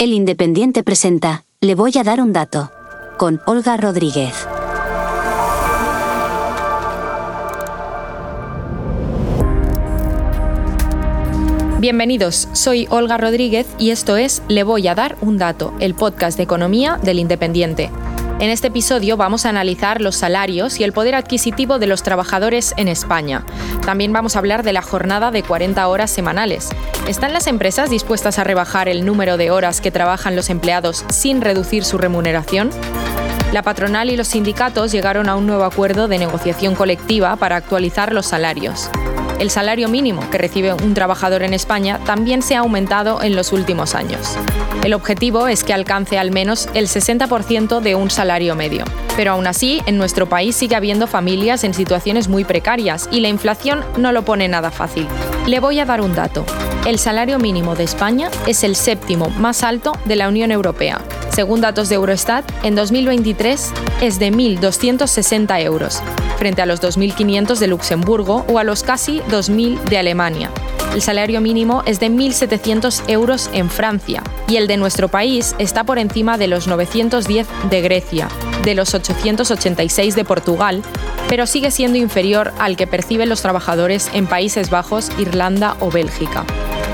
El Independiente presenta, le voy a dar un dato. Con Olga Rodríguez. Bienvenidos, soy Olga Rodríguez y esto es Le voy a dar un dato, el podcast de economía del Independiente. En este episodio vamos a analizar los salarios y el poder adquisitivo de los trabajadores en España. También vamos a hablar de la jornada de 40 horas semanales. ¿Están las empresas dispuestas a rebajar el número de horas que trabajan los empleados sin reducir su remuneración? La patronal y los sindicatos llegaron a un nuevo acuerdo de negociación colectiva para actualizar los salarios. El salario mínimo que recibe un trabajador en España también se ha aumentado en los últimos años. El objetivo es que alcance al menos el 60% de un salario medio. Pero aún así, en nuestro país sigue habiendo familias en situaciones muy precarias y la inflación no lo pone nada fácil. Le voy a dar un dato. El salario mínimo de España es el séptimo más alto de la Unión Europea. Según datos de Eurostat, en 2023 es de 1.260 euros, frente a los 2.500 de Luxemburgo o a los casi 2.000 de Alemania. El salario mínimo es de 1.700 euros en Francia y el de nuestro país está por encima de los 910 de Grecia, de los 886 de Portugal, pero sigue siendo inferior al que perciben los trabajadores en Países Bajos, Irlanda o Bélgica.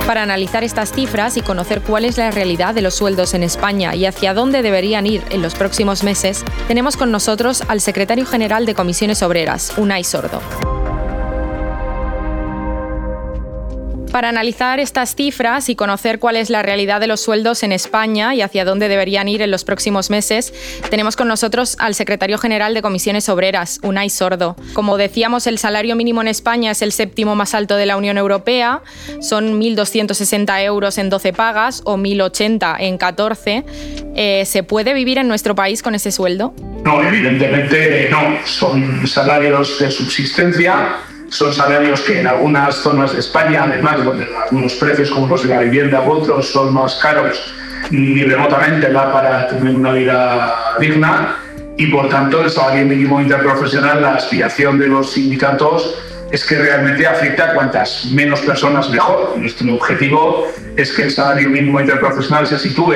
Para analizar estas cifras y conocer cuál es la realidad de los sueldos en España y hacia dónde deberían ir en los próximos meses, tenemos con nosotros al secretario general de Comisiones Obreras, Unai Sordo. Para analizar estas cifras y conocer cuál es la realidad de los sueldos en España y hacia dónde deberían ir en los próximos meses, tenemos con nosotros al secretario general de Comisiones Obreras, Unai Sordo. Como decíamos, el salario mínimo en España es el séptimo más alto de la Unión Europea, son 1.260 euros en 12 pagas o 1.080 en 14. Eh, ¿Se puede vivir en nuestro país con ese sueldo? No, evidentemente no. Son salarios de subsistencia son salarios que en algunas zonas de España, además, donde algunos precios como los de la vivienda u otros son más caros, ni remotamente da para tener una vida digna y por tanto el salario mínimo interprofesional, la aspiración de los sindicatos es que realmente afecta a cuantas menos personas mejor. Nuestro objetivo es que el salario mínimo interprofesional se sitúe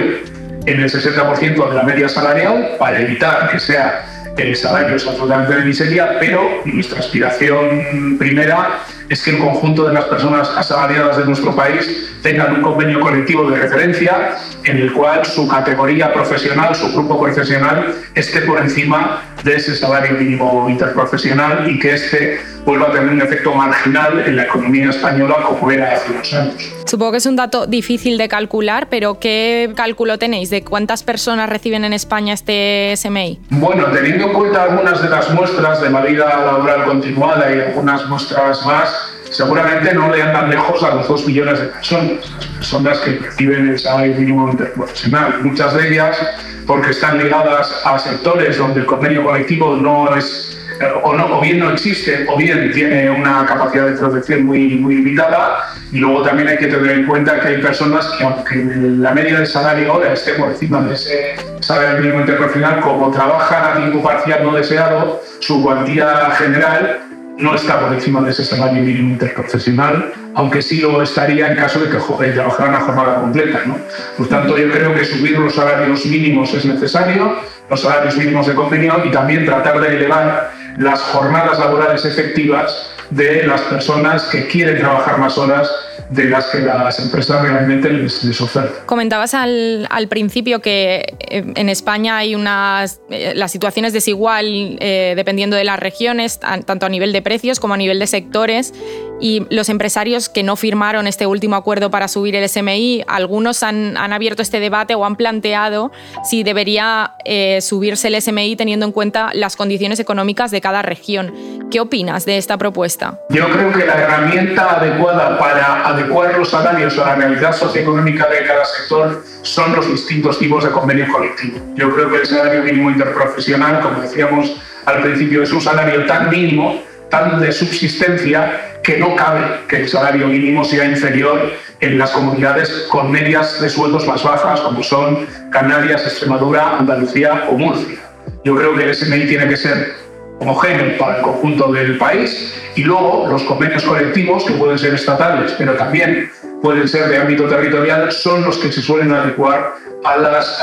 en el 60% de la media salarial para evitar que sea el salario es absolutamente de miseria, pero nuestra aspiración primera es que el conjunto de las personas asalariadas de nuestro país tengan un convenio colectivo de referencia en el cual su categoría profesional, su grupo profesional, esté por encima de ese salario mínimo interprofesional y que este vuelva a tener un efecto marginal en la economía española como era hace unos años. Supongo que es un dato difícil de calcular, pero ¿qué cálculo tenéis de cuántas personas reciben en España este SMI? Bueno, teniendo en cuenta algunas de las muestras de la vida laboral continuada y algunas muestras más, seguramente no le andan lejos a los dos millones de personas, las personas que reciben el salario mínimo interprofesional. Muchas de ellas porque están ligadas a sectores donde el convenio colectivo no es o, no, o bien no existe o bien tiene una capacidad de protección muy, muy limitada. Y luego también hay que tener en cuenta que hay personas que, aunque la media de salario ahora esté por encima de ese salario mínimo interprofesional, como trabajan a tiempo parcial no deseado, su cuantía general no está por encima de ese salario mínimo interprofesional, aunque sí lo estaría en caso de que trabajaran a jornada completa. ¿no? Por tanto, yo creo que subir los salarios mínimos es necesario, los salarios mínimos de convenio, y también tratar de elevar las jornadas laborales efectivas de las personas que quieren trabajar más horas de las que las empresas realmente les, ofertan. Comentabas al, al, principio que eh, en España hay unas. Eh, la situación es desigual eh, dependiendo de las regiones, tanto a nivel de precios como a nivel de sectores. Y los empresarios que no firmaron este último acuerdo para subir el SMI, algunos han, han abierto este debate o han planteado si debería subirse el SMI teniendo en cuenta las condiciones económicas de cada región. ¿Qué opinas de esta propuesta? Yo creo que la herramienta adecuada para adecuar los salarios a la realidad socioeconómica de cada sector son los distintos tipos de convenio colectivo. Yo creo que el salario mínimo interprofesional, como decíamos al principio, es un salario tan mínimo, tan de subsistencia, que no cabe que el salario mínimo sea inferior en las comunidades con medias de sueldos más bajas, como son Canarias, Extremadura, Andalucía o Murcia. Yo creo que el SMI tiene que ser homogéneo para el conjunto del país y luego los convenios colectivos que pueden ser estatales, pero también pueden ser de ámbito territorial, son los que se suelen adecuar a las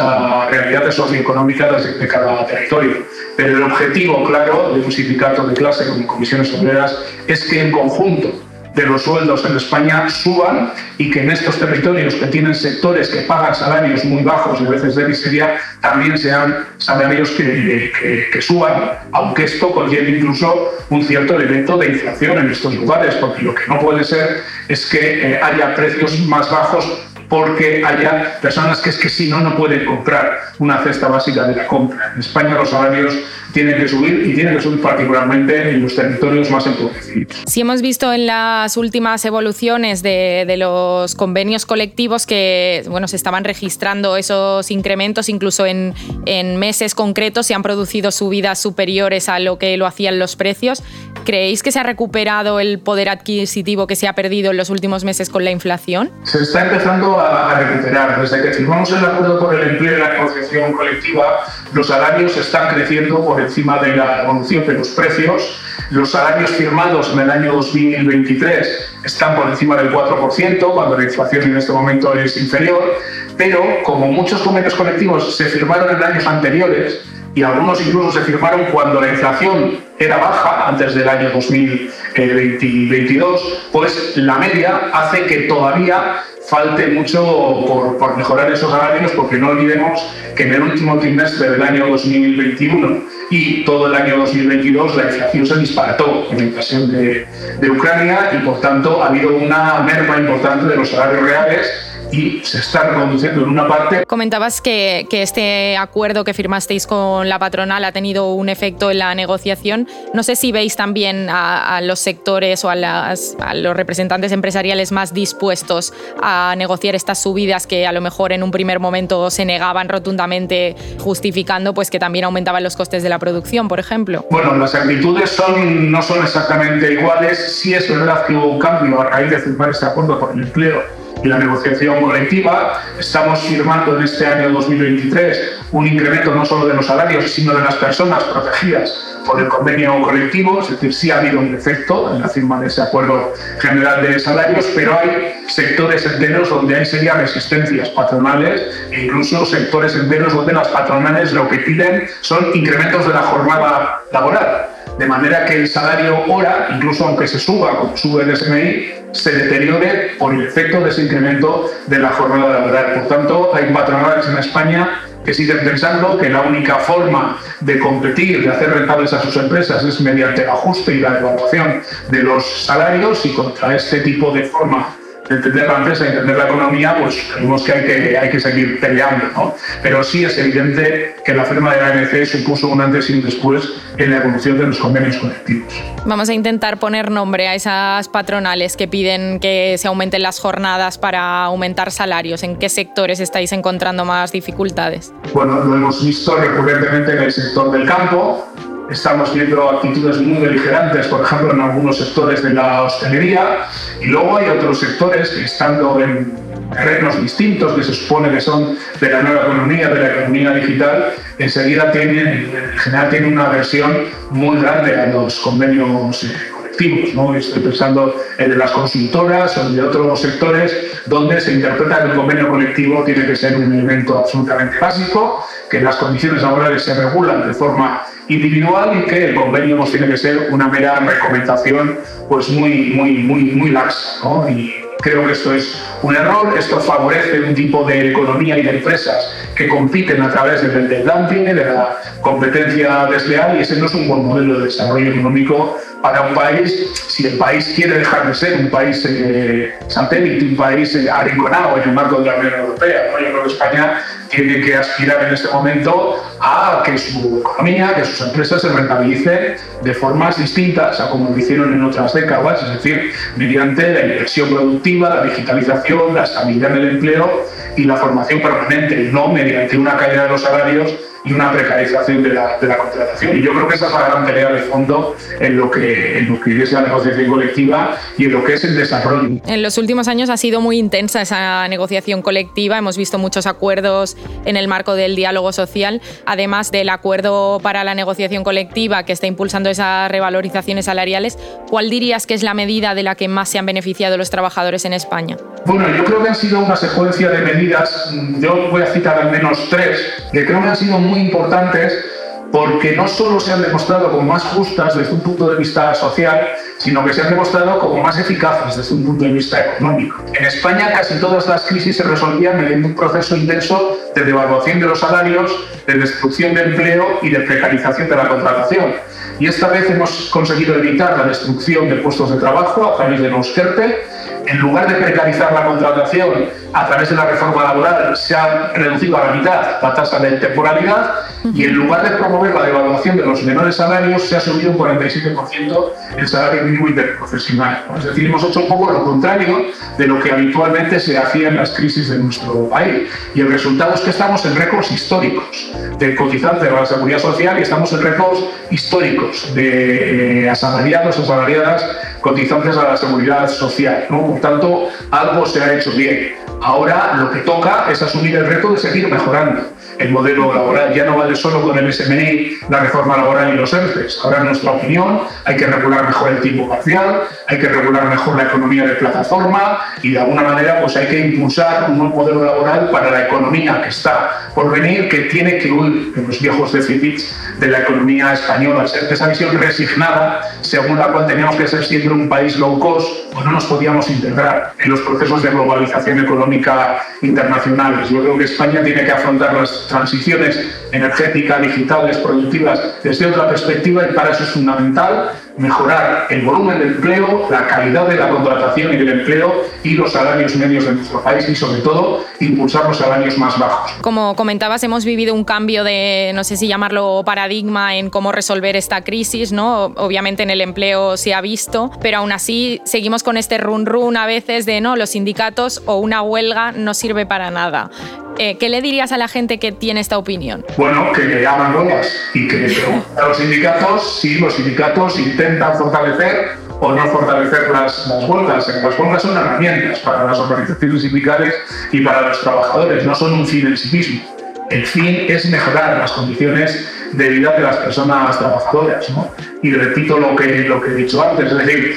realidades socioeconómicas de, cada territorio. Pero el objetivo claro de un sindicato de clase como comisiones obreras es que en conjunto de los sueldos en España suban y que en estos territorios que tienen sectores que pagan salarios muy bajos y a veces de miseria, también sean salarios que, suban, aunque esto conlleve incluso un cierto elemento de inflación en estos lugares, porque lo que no puede ser es que eh, haya precios más bajos porque haya personas que es que si no, no pueden comprar una cesta básica de la compra. En España los salarios tienen que subir y tienen que subir particularmente en los territorios más empobrecidos. Si hemos visto en las últimas evoluciones de, de, los convenios colectivos que bueno, se estaban registrando esos incrementos, incluso en, en meses concretos se han producido subidas superiores a lo que lo hacían los precios. ¿Creéis que se ha recuperado el poder adquisitivo que se ha perdido en los últimos meses con la inflación? Se está empezando a, recuperar. Desde que firmamos el acuerdo por el empleo y la negociación colectiva, los salarios están creciendo por encima de la evolución de los precios. Los salarios firmados en el año 2023 están por encima del 4%, cuando la inflación en este momento es inferior. Pero como muchos convenios colectivos se firmaron en años anteriores, y algunos incluso se firmaron cuando la inflación era baja, antes del año 2022, pues la media hace que todavía falte mucho por, mejorar esos salarios, porque no olvidemos que en el último trimestre del año 2021 y todo el año 2022 la inflación se disparató con la invasión de, de Ucrania y por tanto ha habido una merma importante de los salarios reales y se está reconduciendo en una parte. Comentabas que, que, este acuerdo que firmasteis con la patronal ha tenido un efecto en la negociación. No sé si veis también a, los sectores o a, las, a, los representantes empresariales más dispuestos a negociar estas subidas que a lo mejor en un primer momento se negaban rotundamente, justificando pues que también aumentaban los costes de la producción, por ejemplo. Bueno, las actitudes son, no son exactamente iguales. Sí es verdad que hubo un cambio a raíz de firmar este acuerdo por el empleo la negociación colectiva. Estamos firmando en este año 2023 un incremento no solo de los salarios, sino de las personas protegidas por el convenio colectivo, es decir, sí ha habido un efecto en la firma de ese acuerdo general de salarios, pero hay sectores enteros donde hay serias resistencias patronales e incluso sectores enteros donde las patronales lo que piden son incrementos de la jornada laboral de manera que el salario hora, incluso aunque se suba, como sube el SMI, se deteriore por el efecto de ese incremento de la jornada laboral. Por tanto, hay patronales en España que siguen pensando que la única forma de competir, de hacer rentables a sus empresas es mediante el ajuste y la evaluación de los salarios y contra este tipo de forma entender la empresa, entender la economía, pues creemos que hay que, hay que seguir peleando. ¿no? Pero sí es evidente que la firma de la ANC supuso un antes y un después en la evolución de los convenios colectivos. Vamos a intentar poner nombre a esas patronales que piden que se aumenten las jornadas para aumentar salarios. ¿En qué sectores estáis encontrando más dificultades? Bueno, lo hemos visto recurrentemente en el sector del campo, Estamos viendo actitudes muy beligerantes, por ejemplo, en algunos sectores de la hostelería, y luego hay otros sectores que estando en terrenos distintos, que se supone que son de la nueva economía, de la economía digital, enseguida tienen, en general tienen una versión muy grande a los convenios eh, colectivos. ¿no? Estoy pensando en las consultoras o de otros sectores donde se interpreta que el convenio colectivo tiene que ser un elemento absolutamente básico, que las condiciones laborales se regulan de forma individual y que el convenio pues, tiene que ser una mera recomendación pues muy, muy, muy, muy laxa. ¿no? Y creo que esto es un error, esto favorece un tipo de economía y de empresas que compiten a través del, del dumping, de la competencia desleal y ese no es un buen modelo de desarrollo económico para un país, si el país quiere dejar de ser un país eh, satélite, un país eh, arrinconado en el marco de la Unión Europea. Yo creo que España tiene que aspirar en este momento a que su economía, que sus empresas se rentabilicen de formas distintas a como lo hicieron en otras décadas, es decir, mediante la inversión productiva, la digitalización, la estabilidad del empleo y la formación permanente, no mediante una caída de los salarios y una precarización de la, de la, contratación. Y yo creo que esa es la gran tarea de fondo en lo, que, en lo que es la negociación colectiva y en lo que es el desarrollo. En los últimos años ha sido muy intensa esa negociación colectiva. Hemos visto muchos acuerdos en el marco del diálogo social, además del acuerdo para la negociación colectiva que está impulsando esas revalorizaciones salariales. ¿Cuál dirías que es la medida de la que más se han beneficiado los trabajadores en España? Bueno, yo creo que han sido una secuencia de medidas, yo voy a citar al menos tres, que creo que han sido muy importantes porque no solo se han demostrado como más justas desde un punto de vista social, sino que se han demostrado como más eficaces desde un punto de vista económico. En España casi todas las crisis se resolvían mediante un proceso intenso de devaluación de los salarios, de destrucción de empleo y de precarización de la contratación. Y esta vez hemos conseguido evitar la destrucción de puestos de trabajo a través de los ERTE. En lugar de precarizar la contratación a través de la reforma laboral, se ha reducido a la mitad la tasa de temporalidad y en lugar de promover la devaluación de los menores salarios, se ha subido un 47% el salario mínimo interprofesional. Es decir, hemos hecho un poco lo contrario de lo que habitualmente se hacía en las crisis de nuestro país. Y el resultado es que estamos en récords históricos de cotizantes de la seguridad social y estamos en récords históricos de eh, asalariados asalariadas cotizantes a la seguridad social. Por tanto, algo se ha hecho bien. Ahora lo que toca es asumir el reto de seguir mejorando el modelo laboral. Ya no vale solo con el SMI, la reforma laboral y los ERTES. Ahora, en nuestra opinión, hay que regular mejor el tiempo parcial, hay que regular mejor la economía de plataforma y, de alguna manera, pues hay que impulsar un nuevo modelo laboral para la economía que está por venir, que tiene que huir de los viejos déficits de la economía española. Esa visión resignada, según la cual teníamos que ser siempre un país low cost, pues no nos podíamos integrar en los procesos de globalización económica internacionales. Yo creo que España tiene que afrontar las transiciones energéticas, digitales, productivas desde otra perspectiva y para eso es fundamental mejorar el volumen de empleo, la calidad de la contratación y del empleo y los salarios medios de nuestro país y sobre todo impulsar los salarios más bajos. Como comentabas, hemos vivido un cambio de, no sé si llamarlo paradigma en cómo resolver esta crisis, ¿no? Obviamente en el empleo se ha visto, pero aún así seguimos con este run run a veces de no, los sindicatos o una huelga no sirve para nada. Eh, ¿Qué le dirías a la gente que tiene esta opinión? Bueno, que hagan huelgas y que a los sindicatos, sí, los sindicatos intentan fortalecer o no fortalecer las, las huelgas. Las huelgas son herramientas para las organizaciones sindicales y para los trabajadores, no son un fin en sí mismo. El fin es mejorar las condiciones de vida de las personas trabajadoras. ¿no? Y repito lo que, lo que he dicho antes, es decir,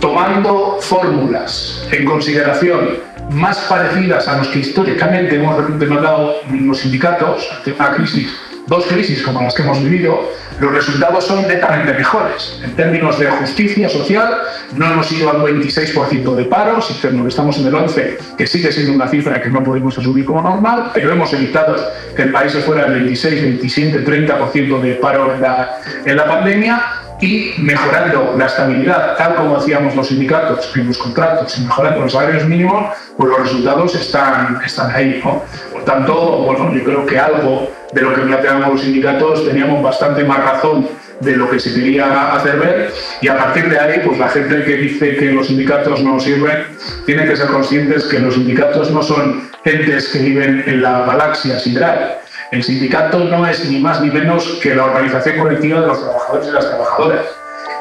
tomando fórmulas en consideración más parecidas a los que históricamente hemos demandado los sindicatos ante una crisis, dos crisis como las que hemos vivido, los resultados son netamente mejores. En términos de justicia social, no hemos ido al 26% de paro, estamos en el 11%, que sigue siendo una cifra que no podemos asumir como normal, pero hemos evitado que el país se fuera al 26, 27, 30% de paro en la, en la pandemia y mejorando la estabilidad, tal como hacíamos los sindicatos en los contratos, y mejorando los salarios mínimos, pues los resultados están, están ahí. ¿no? Por tanto, bueno, yo creo que algo de lo que planteamos los sindicatos teníamos bastante más razón de lo que se quería hacer ver y a partir de ahí pues la gente que dice que los sindicatos no sirven tiene que ser conscientes que los sindicatos no son gentes que viven en la galaxia sideral el sindicato no es ni más ni menos que la organización colectiva de los trabajadores y las trabajadoras.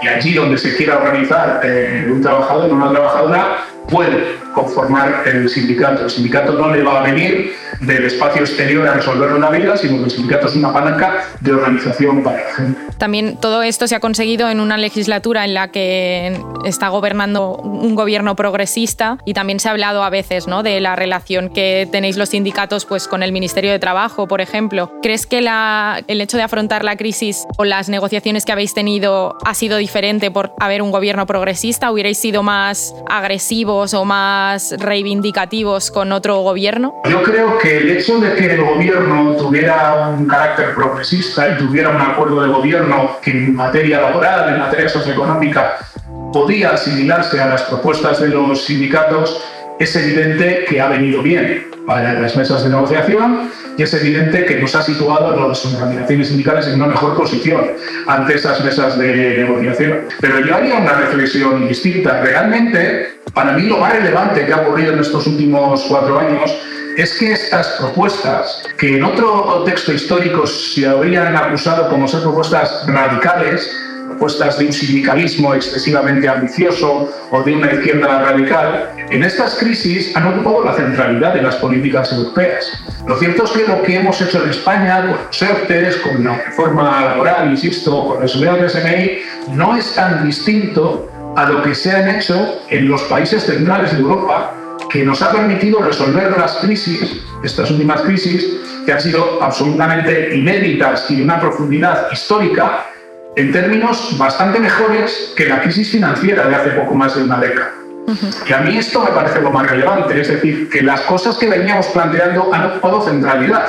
Y allí donde se quiera organizar eh, un trabajador o una trabajadora, puede conformar el sindicato. El sindicato no le va a venir del espacio exterior a resolver una vida, sino que el sindicato es una palanca de organización para la gente. También todo esto se ha conseguido en una legislatura en la que está gobernando un gobierno progresista y también se ha hablado a veces ¿no? de la relación que tenéis los sindicatos pues, con el Ministerio de Trabajo, por ejemplo. ¿Crees que la, el hecho de afrontar la crisis o las negociaciones que habéis tenido ha sido diferente por haber un gobierno progresista? ¿Hubierais sido más agresivos o más reivindicativos con otro gobierno? Yo creo que el hecho de que el gobierno tuviera un carácter progresista y tuviera un acuerdo de gobierno que en materia laboral, en materia socioeconómica, podía asimilarse a las propuestas de los sindicatos, es evidente que ha venido bien para las mesas de negociación y es evidente que nos ha situado a las organizaciones sindicales en una mejor posición ante esas mesas de negociación. Pero yo haría una reflexión distinta. Realmente, para mí lo más relevante que ha ocurrido en estos últimos cuatro años es que estas propuestas, que en otro texto histórico se habrían acusado como ser propuestas radicales, propuestas de un sindicalismo excesivamente ambicioso o de una izquierda radical, en estas crisis han ocupado la centralidad de las políticas europeas. Lo cierto es que lo que hemos hecho en España, con los ERTES, con la reforma laboral, insisto, con la subida del SMI, no es tan distinto a lo que se han hecho en los países centrales de Europa que nos ha permitido resolver las crisis, estas últimas crisis, que han sido absolutamente inéditas y de una profundidad histórica, en términos bastante mejores que la crisis financiera de hace poco más de una década. Y a mí esto me parece lo más relevante, es decir, que las cosas que veníamos planteando han ocupado centralidad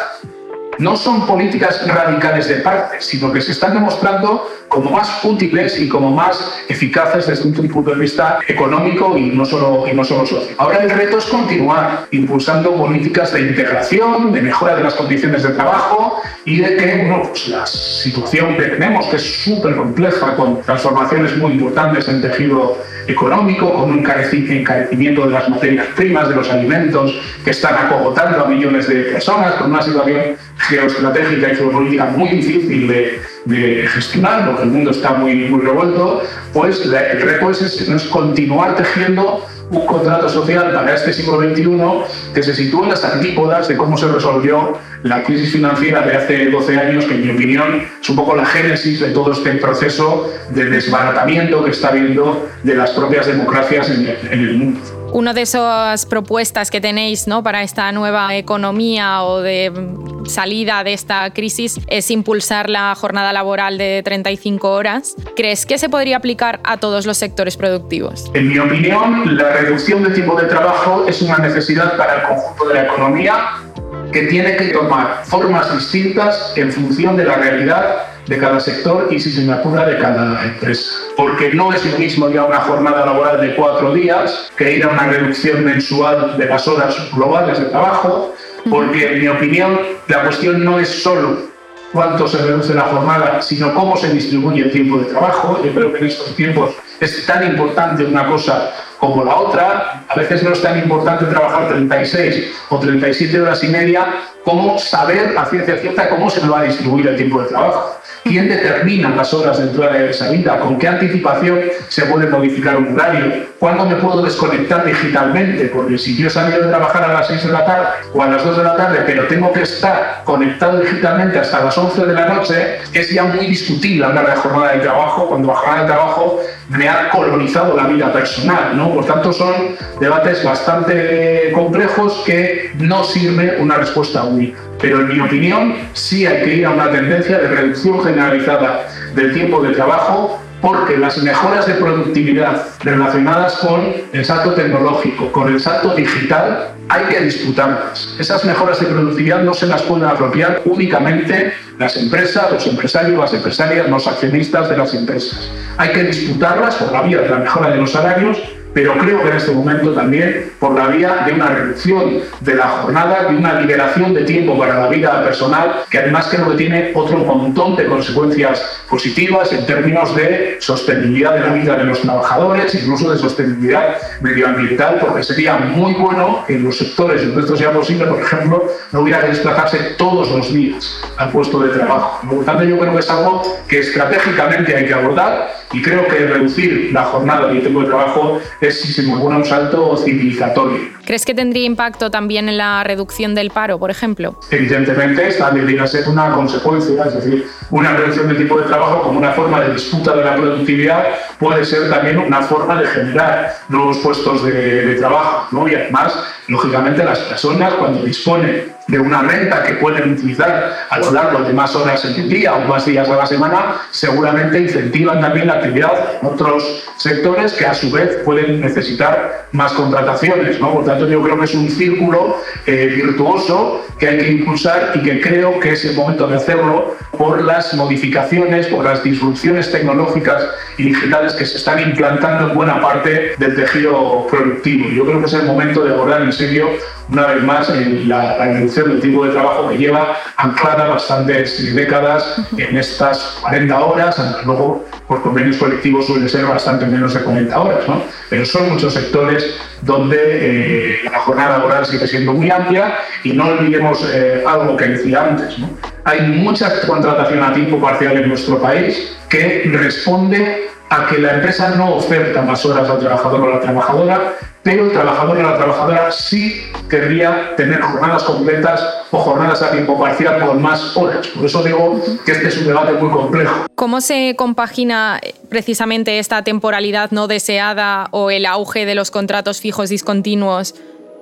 no son políticas radicales de parte, sino que se están demostrando como más útiles y como más eficaces desde un punto de vista económico y no solo, y no solo social. Ahora el reto es continuar impulsando políticas de integración, de mejora de las condiciones de trabajo y de que bueno, pues la situación que tenemos, que es súper compleja, con transformaciones muy importantes en tejido económico, con un encarecimiento de las materias primas, de los alimentos, que están acogotando a millones de personas, con una situación geoestratégica y geopolítica muy difícil de, gestionar, porque el mundo está muy, muy revuelto, pues el reto es, es continuar tejiendo un contrato social para este siglo XXI que se sitúe en las antípodas de cómo se resolvió la crisis financiera de hace 12 años, que en mi opinión es un poco la génesis de todo este proceso de desbaratamiento que está habiendo de las propias democracias en el, mundo. Una de esas propuestas que tenéis ¿no? para esta nueva economía o de salida de esta crisis es impulsar la jornada laboral de 35 horas. ¿Crees que se podría aplicar a todos los sectores productivos? En mi opinión, la reducción del tiempo de trabajo es una necesidad para el conjunto de la economía que tiene que tomar formas distintas en función de la realidad de cada sector y, si se me apura, de cada empresa. Porque no es lo mismo ya una jornada laboral de cuatro días que ir a una reducción mensual de las horas globales de trabajo, porque, en mi opinión, la cuestión no es solo cuánto se reduce la jornada, sino cómo se distribuye el tiempo de trabajo. Yo creo que en estos tiempos es tan importante una cosa como la otra. A veces no es tan importante trabajar 36 o 37 horas y media como saber a ciencia cierta cómo se va a distribuir el tiempo de trabajo. ¿Quién determina las horas dentro de esa vida? ¿Con qué anticipación se puede modificar un horario? ¿Cuándo me puedo desconectar digitalmente? Porque si yo he salido de trabajar a las 6 de la tarde o a las 2 de la tarde, pero tengo que estar conectado digitalmente hasta las 11 de la noche, es ya muy discutible hablar de jornada de trabajo cuando la jornada de trabajo me ha colonizado la vida personal. ¿no? Por tanto, son debates bastante complejos que no sirve una respuesta Pero en mi opinión, sí hay que ir a una tendencia de reducción generalizada del tiempo de trabajo porque las mejoras de productividad relacionadas con el salto tecnológico, con el salto digital, hay que disputarlas. Esas mejoras de productividad no se las pueden apropiar únicamente las empresas, los empresarios, las empresarias, los accionistas de las empresas. Hay que disputarlas por la vía de la mejora de los salarios pero creo que en este momento también por la vía de una reducción de la jornada, de una liberación de tiempo para la vida personal, que además creo que tiene otro montón de consecuencias positivas en términos de sostenibilidad de la vida de los trabajadores, incluso de sostenibilidad medioambiental, porque sería muy bueno que en los sectores donde esto sea posible, por ejemplo, no hubiera que desplazarse todos los días al puesto de trabajo. Por lo tanto, yo creo que es algo que estratégicamente hay que abordar y creo que reducir la jornada y el tiempo de trabajo es, si se me ocurre, un salto civilizatorio. ¿Crees que tendría impacto también en la reducción del paro, por ejemplo? Evidentemente, esta debería ser una consecuencia, es decir, una reducción del tipo de trabajo como una forma de disputa de la productividad puede ser también una forma de generar nuevos puestos de, de trabajo. ¿no? Y además, lógicamente, las personas cuando disponen de una renta que pueden utilizar a lo largo de más horas en el día o más días a la semana, seguramente incentivan también la actividad en otros sectores que a su vez pueden necesitar más contrataciones. ¿no? Por tanto, yo creo que es un círculo eh, virtuoso que hay que impulsar y que creo que es el momento de hacerlo por las modificaciones, por las disrupciones tecnológicas y digitales que se están implantando en buena parte del tejido productivo. Yo creo que es el momento de abordar en serio una vez más en la, reducción del tiempo de trabajo que lleva anclada bastantes décadas en estas 40 horas, luego por convenios colectivos suele ser bastante menos de 40 horas, ¿no? pero son muchos sectores donde eh, la jornada laboral sigue siendo muy amplia y no olvidemos eh, algo que decía antes. ¿no? Hay mucha contratación a tiempo parcial en nuestro país que responde a que la empresa no oferta más horas al trabajador o a la trabajadora, pero el trabajador o la trabajadora sí querría tener jornadas completas o jornadas a tiempo parcial con más horas. Por eso digo que este es un debate muy complejo. ¿Cómo se compagina precisamente esta temporalidad no deseada o el auge de los contratos fijos discontinuos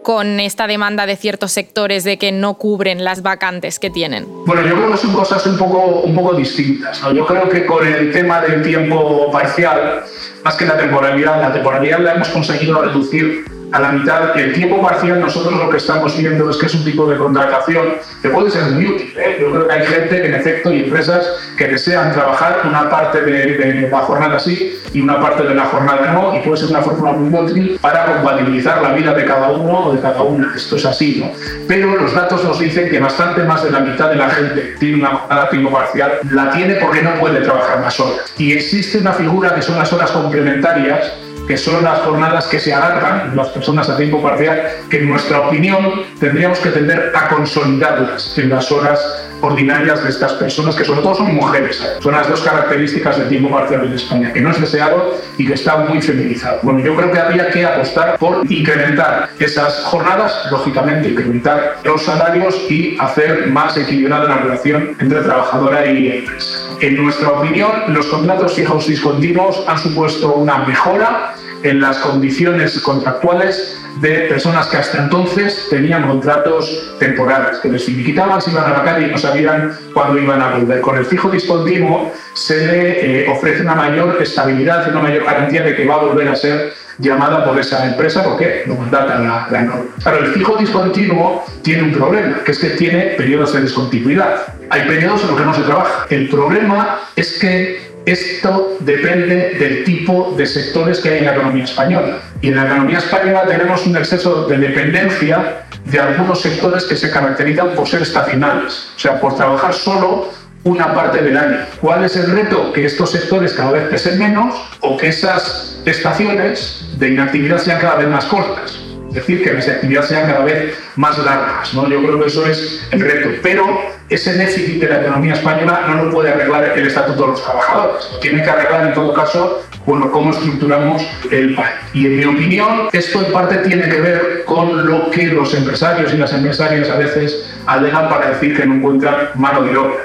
con esta demanda de ciertos sectores de que no cubren las vacantes que tienen? Bueno, yo creo que son cosas un poco, un poco distintas. Yo creo que con el tema del tiempo parcial, más que la temporalidad, la temporalidad la hemos conseguido reducir a la mitad. El tiempo parcial, nosotros lo que estamos viendo es que es un tipo de contratación que puede ser muy útil. ¿eh? Yo creo que hay gente en efecto y empresas que desean trabajar una parte de, la jornada sí y una parte de la jornada no, y puede ser una fórmula muy útil para compatibilizar la vida de cada uno o de cada una. Esto es así, ¿no? Pero los datos nos dicen que bastante más de la mitad de la gente tiene una jornada tiempo parcial, la tiene porque no puede trabajar más horas. Y existe una figura que son las horas complementarias que son las jornadas que se alargan, las personas a tiempo parcial, que en nuestra opinión tendríamos que tender a consolidarlas en las horas ordinarias de estas personas, que sobre todo son mujeres. Son las dos características del tiempo parcial en España, que no es deseado y que está muy feminizado. Bueno, yo creo que habría que apostar por incrementar esas jornadas, lógicamente incrementar los salarios y hacer más equilibrada la relación entre trabajadora y empresa. En nuestra opinión, los contratos fijos discontinuos han supuesto una mejora en las condiciones contractuales de personas que hasta entonces tenían contratos temporales, que les finiquitaban, se iban a la calle y no sabían cuándo iban a volver. Con el fijo discontinuo se le eh, ofrece una mayor estabilidad una mayor garantía de que va a volver a ser llamada por esa empresa porque lo mandata la, la norma. Claro, el fijo discontinuo tiene un problema, que es que tiene periodos de discontinuidad. Hay periodos en los que no se trabaja. El problema es que esto depende del tipo de sectores que hay en la economía española. Y en la economía española tenemos un exceso de dependencia de algunos sectores que se caracterizan por ser estacionales, o sea, por trabajar solo una parte del año. ¿Cuál es el reto? Que estos sectores cada vez pesen menos o que esas estaciones de inactividad sean cada vez más cortas. Es decir, que las actividades sean cada vez más largas. ¿no? Yo creo que eso es el reto. Pero ese déficit de la economía española no lo puede arreglar el Estatuto de los Trabajadores. Lo tiene que arreglar, en todo caso, bueno, cómo estructuramos el país. Y en mi opinión, esto en parte tiene que ver con lo que los empresarios y las empresarias a veces alegan para decir que no encuentran mano de obra.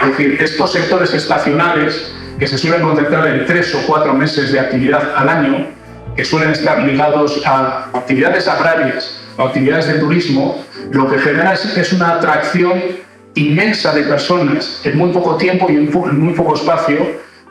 Es decir, estos sectores estacionales que se suelen contemplar en tres o cuatro meses de actividad al año, que suelen estar ligados a actividades agrarias o actividades de turismo, lo que genera es, una atracción inmensa de personas en muy poco tiempo y en muy poco espacio,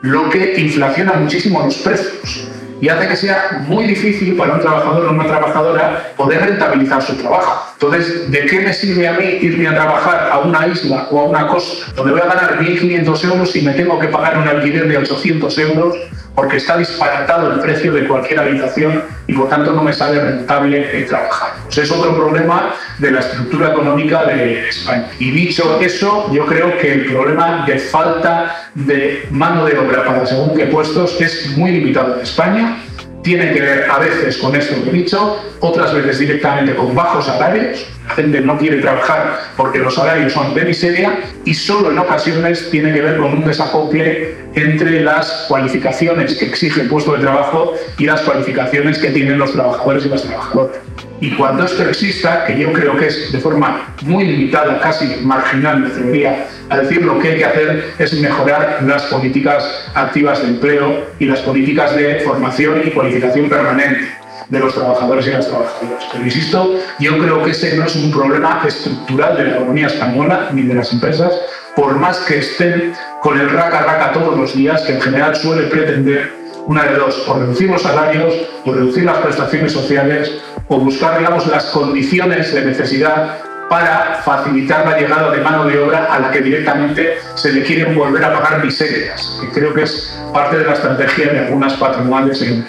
lo que inflaciona muchísimo los precios y hace que sea muy difícil para un trabajador o una trabajadora poder rentabilizar su trabajo. Entonces, ¿de qué me sirve a mí irme a trabajar a una isla o a una costa donde voy a ganar 1.500 euros y me tengo que pagar un alquiler de 800 euros porque está disparatado el precio de cualquier habitación y por tanto no me sale rentable eh, trabajar. Pues es otro problema de la estructura económica de España. Y dicho eso, yo creo que el problema de falta de mano de obra para según qué puestos es muy limitado en España. Tiene que ver a veces con esto que he dicho, otras veces directamente con bajos salarios la gente no quiere trabajar porque los salarios son de miseria y solo en ocasiones tiene que ver con un desacople entre las cualificaciones que exige el puesto de trabajo y las cualificaciones que tienen los trabajadores y las trabajadoras. Y cuando esto exista, que yo creo que es de forma muy limitada, casi marginal, me atrevería a decir, lo que hay que hacer es mejorar las políticas activas de empleo y las políticas de formación y cualificación permanente de los trabajadores y las trabajadoras. Pero insisto, yo creo que ese no es un problema estructural de la economía española ni de las empresas, por más que estén con el raca raca todos los días, que en general suele pretender una de dos, o reducir los salarios, o reducir las prestaciones sociales, o buscar, digamos, las condiciones de necesidad para facilitar la llegada de mano de obra a la que directamente se le quieren volver a pagar miserias, que creo que es parte de la estrategia de algunas patronales en,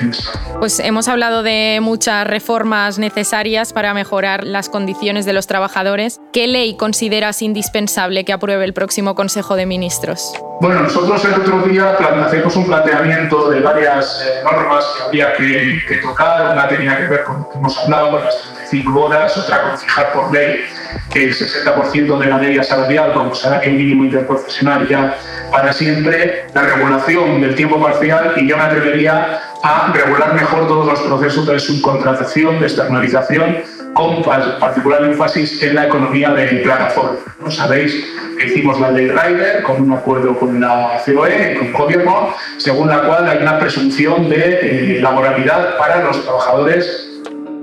Pues hemos hablado de muchas reformas necesarias para mejorar las condiciones de los trabajadores. ¿Qué ley consideras indispensable que apruebe el próximo Consejo de Ministros? Bueno, nosotros el otro día hacemos un planteamiento de varias eh, normas que había que, tocar. Una tenía que ver con lo que hemos hablado, con las 35 horas, otra con fijar por ley que el 60% de la media salarial como salario mínimo interprofesional ya para siempre, la regulación del tiempo parcial y yo me atrevería a regular mejor todos los procesos de subcontratación, de externalización, con particular énfasis en la economía de plataforma. ¿No sabéis que hicimos la ley Rider con un acuerdo con la COE, con el gobierno, según la cual hay una presunción de eh, laboralidad para los trabajadores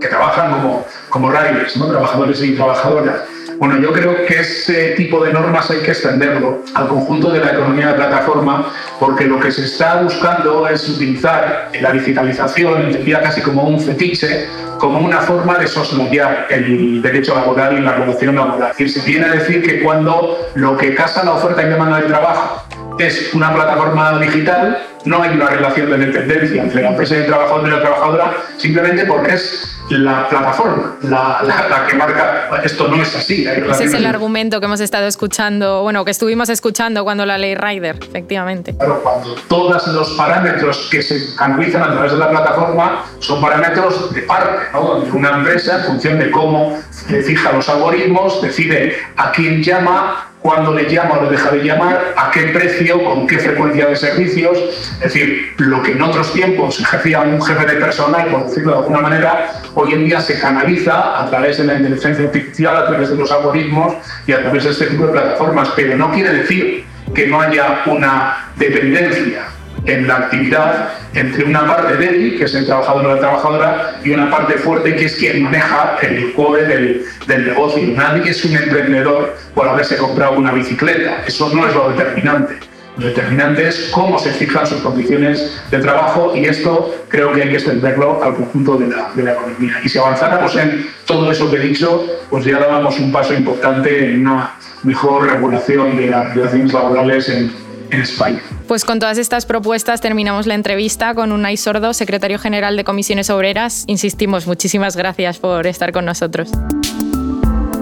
que trabajan como, como riders, ¿no? trabajadores y trabajadoras. Bueno, yo creo que ese tipo de normas hay que extenderlo al conjunto de la economía de plataforma, porque lo que se está buscando es utilizar la digitalización, entendida casi como un fetiche, como una forma de soslayar el derecho laboral y la relación laboral. Decir, se viene a decir que cuando lo que casa la oferta y demanda de trabajo es una plataforma digital, no hay una relación de dependencia entre la empresa y el trabajador y la trabajadora, simplemente porque es la plataforma la, que marca esto no es así. Ese es el argumento que hemos estado escuchando, bueno, que estuvimos escuchando cuando la ley Rider, efectivamente. Claro, cuando todos los parámetros que se canalizan a través de la plataforma son parámetros de parte, ¿no? donde una empresa, en función de cómo fija los algoritmos, decide a quién llama, cuándo le llama o le deja de llamar, a qué precio, con qué frecuencia de servicios. Es decir, lo que en otros tiempos ejercía un jefe de personal, por decirlo de alguna manera, hoy en día se canaliza a través de la inteligencia artificial, a través de los algoritmos y a través de este tipo de plataformas. Pero no quiere decir que no haya una dependencia en la actividad entre una parte débil, que es el trabajador o la trabajadora, y una parte fuerte, que es quien maneja el core del, del negocio. Nadie es un emprendedor por haberse comprado una bicicleta. Eso no es lo determinante. Lo determinante es cómo se fijan sus condiciones de trabajo y esto creo que hay que extenderlo al conjunto de la, economía. Y si avanzáramos en todo eso que he dicho, pues ya dábamos un paso importante en una mejor regulación de las relaciones laborales en, en España. Pues con todas estas propuestas terminamos la entrevista con Unai Sordo, secretario general de Comisiones Obreras. Insistimos, muchísimas gracias por estar con nosotros.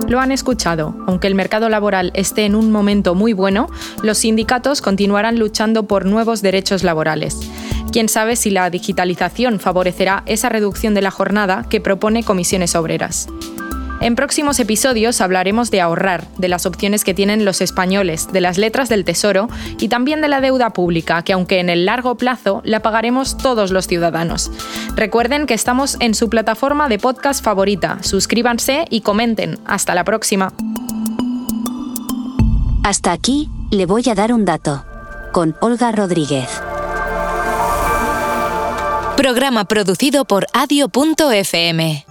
Lo han escuchado. Aunque el mercado laboral esté en un momento muy bueno, los sindicatos continuarán luchando por nuevos derechos laborales. Quién sabe si la digitalización favorecerá esa reducción de la jornada que propone Comisiones Obreras. En próximos episodios hablaremos de ahorrar, de las opciones que tienen los españoles, de las letras del tesoro y también de la deuda pública, que aunque en el largo plazo la pagaremos todos los ciudadanos. Recuerden que estamos en su plataforma de podcast favorita. Suscríbanse y comenten. Hasta la próxima. Hasta aquí, le voy a dar un dato. Con Olga Rodríguez. Programa producido por adio.fm.